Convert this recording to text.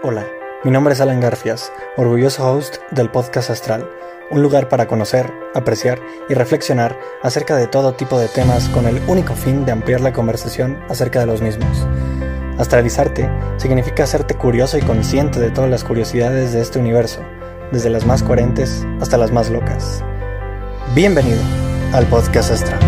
Hola, mi nombre es Alan Garfias, orgulloso host del podcast Astral, un lugar para conocer, apreciar y reflexionar acerca de todo tipo de temas con el único fin de ampliar la conversación acerca de los mismos. Astralizarte significa hacerte curioso y consciente de todas las curiosidades de este universo, desde las más coherentes hasta las más locas. Bienvenido al podcast Astral.